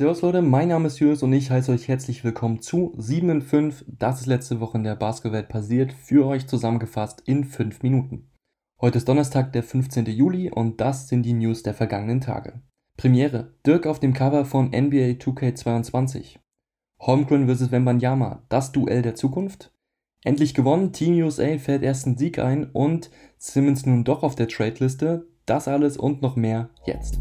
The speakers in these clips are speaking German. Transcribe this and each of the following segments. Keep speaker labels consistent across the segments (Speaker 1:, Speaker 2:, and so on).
Speaker 1: Servus Leute, mein Name ist Julius und ich heiße euch herzlich willkommen zu 7 in 5. Das ist letzte Woche in der Basketballwelt passiert, für euch zusammengefasst in 5 Minuten. Heute ist Donnerstag, der 15. Juli und das sind die News der vergangenen Tage. Premiere, Dirk auf dem Cover von NBA 2K22. Holmgren vs. Wembanyama, das Duell der Zukunft. Endlich gewonnen, Team USA fährt ersten Sieg ein und Simmons nun doch auf der Trade-Liste. Das alles und noch mehr jetzt.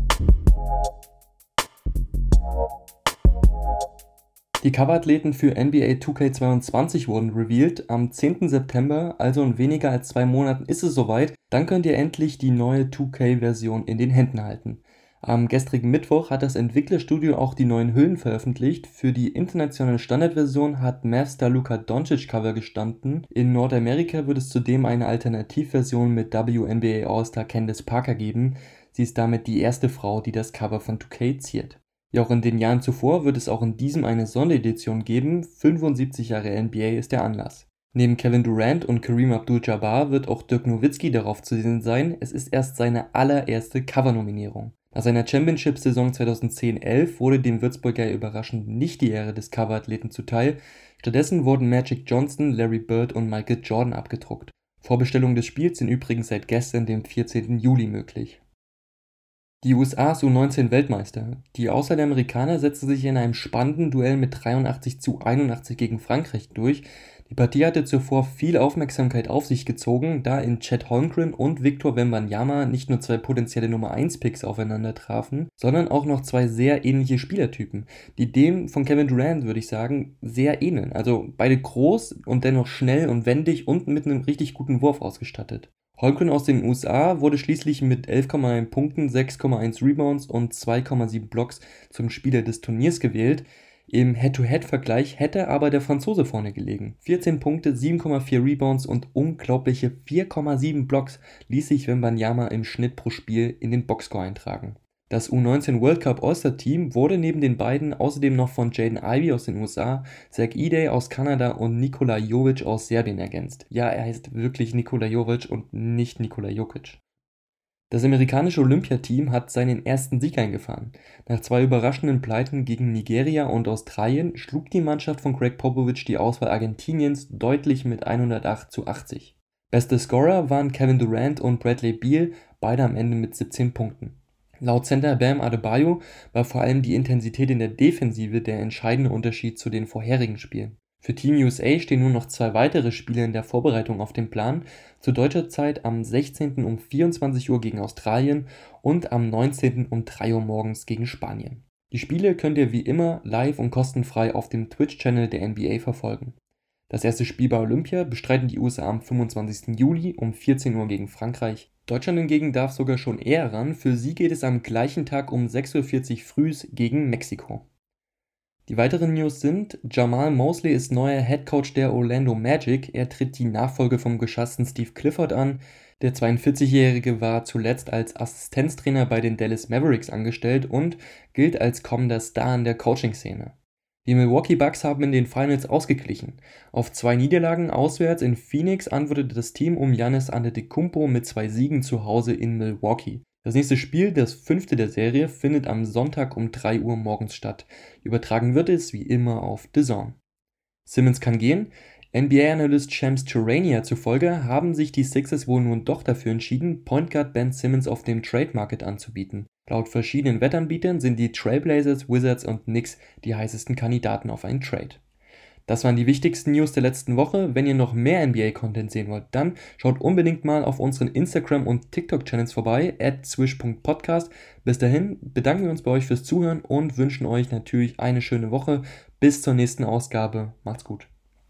Speaker 1: Die Coverathleten für NBA 2K22 wurden revealed. Am 10. September, also in weniger als zwei Monaten, ist es soweit. Dann könnt ihr endlich die neue 2K-Version in den Händen halten. Am gestrigen Mittwoch hat das Entwicklerstudio auch die neuen Hüllen veröffentlicht. Für die internationale Standardversion hat Master Luka Doncic Cover gestanden. In Nordamerika wird es zudem eine Alternativversion mit WNBA All-Star Candice Parker geben. Sie ist damit die erste Frau, die das Cover von 2K ziert. Wie auch in den Jahren zuvor wird es auch in diesem eine Sonderedition geben. 75 Jahre NBA ist der Anlass. Neben Kevin Durant und Kareem Abdul-Jabbar wird auch Dirk Nowitzki darauf zu sehen sein. Es ist erst seine allererste Cover-Nominierung. Nach seiner Championship-Saison 2010-11 wurde dem Würzburger überraschend nicht die Ehre des Coverathleten zuteil. Stattdessen wurden Magic Johnson, Larry Bird und Michael Jordan abgedruckt. Vorbestellungen des Spiels sind übrigens seit gestern, dem 14. Juli, möglich. Die USA ist U19 Weltmeister. Die Außeramerikaner setzten sich in einem spannenden Duell mit 83 zu 81 gegen Frankreich durch. Die Partie hatte zuvor viel Aufmerksamkeit auf sich gezogen, da in Chad Holmgren und Victor Wembanyama nicht nur zwei potenzielle Nummer 1 Picks aufeinander trafen, sondern auch noch zwei sehr ähnliche Spielertypen, die dem von Kevin Durant, würde ich sagen, sehr ähneln. Also beide groß und dennoch schnell und wendig und mit einem richtig guten Wurf ausgestattet. Holmgren aus den USA wurde schließlich mit 11,1 Punkten, 6,1 Rebounds und 2,7 Blocks zum Spieler des Turniers gewählt. Im Head-to-Head-Vergleich hätte aber der Franzose vorne gelegen. 14 Punkte, 7,4 Rebounds und unglaubliche 4,7 Blocks ließ sich Wembanyama im Schnitt pro Spiel in den Boxscore eintragen. Das U19 World Cup All-Star Team wurde neben den beiden außerdem noch von Jaden Ivey aus den USA, Zach Edey aus Kanada und Nikola Jovic aus Serbien ergänzt. Ja, er heißt wirklich Nikola Jovic und nicht Nikola Jokic. Das amerikanische Olympiateam hat seinen ersten Sieg eingefahren. Nach zwei überraschenden Pleiten gegen Nigeria und Australien schlug die Mannschaft von Greg Popovich die Auswahl Argentiniens deutlich mit 108 zu 80. Beste Scorer waren Kevin Durant und Bradley Beal, beide am Ende mit 17 Punkten. Laut Center Bam Adebayo war vor allem die Intensität in der Defensive der entscheidende Unterschied zu den vorherigen Spielen für Team USA stehen nun noch zwei weitere Spiele in der Vorbereitung auf dem Plan, zu deutscher Zeit am 16. um 24 Uhr gegen Australien und am 19. um 3 Uhr morgens gegen Spanien. Die Spiele könnt ihr wie immer live und kostenfrei auf dem Twitch-Channel der NBA verfolgen. Das erste Spiel bei Olympia bestreiten die USA am 25. Juli um 14 Uhr gegen Frankreich. Deutschland hingegen darf sogar schon eher ran, für sie geht es am gleichen Tag um 6.40 Uhr früh gegen Mexiko. Die weiteren News sind, Jamal Mosley ist neuer Head Coach der Orlando Magic. Er tritt die Nachfolge vom geschassten Steve Clifford an. Der 42-Jährige war zuletzt als Assistenztrainer bei den Dallas Mavericks angestellt und gilt als kommender Star in der Coaching-Szene. Die Milwaukee Bucks haben in den Finals ausgeglichen. Auf zwei Niederlagen auswärts in Phoenix antwortete das Team um Giannis Antetokounmpo mit zwei Siegen zu Hause in Milwaukee. Das nächste Spiel, das fünfte der Serie, findet am Sonntag um 3 Uhr morgens statt. Übertragen wird es wie immer auf The. Simmons kann gehen. NBA-Analyst Shams Turania zufolge haben sich die Sixers wohl nun doch dafür entschieden, Point Guard Ben Simmons auf dem Trade Market anzubieten. Laut verschiedenen Wettanbietern sind die Trailblazers, Wizards und Knicks die heißesten Kandidaten auf einen Trade. Das waren die wichtigsten News der letzten Woche. Wenn ihr noch mehr NBA-Content sehen wollt, dann schaut unbedingt mal auf unseren Instagram- und TikTok-Channels vorbei, at swish.podcast. Bis dahin bedanken wir uns bei euch fürs Zuhören und wünschen euch natürlich eine schöne Woche. Bis zur nächsten Ausgabe. Macht's gut.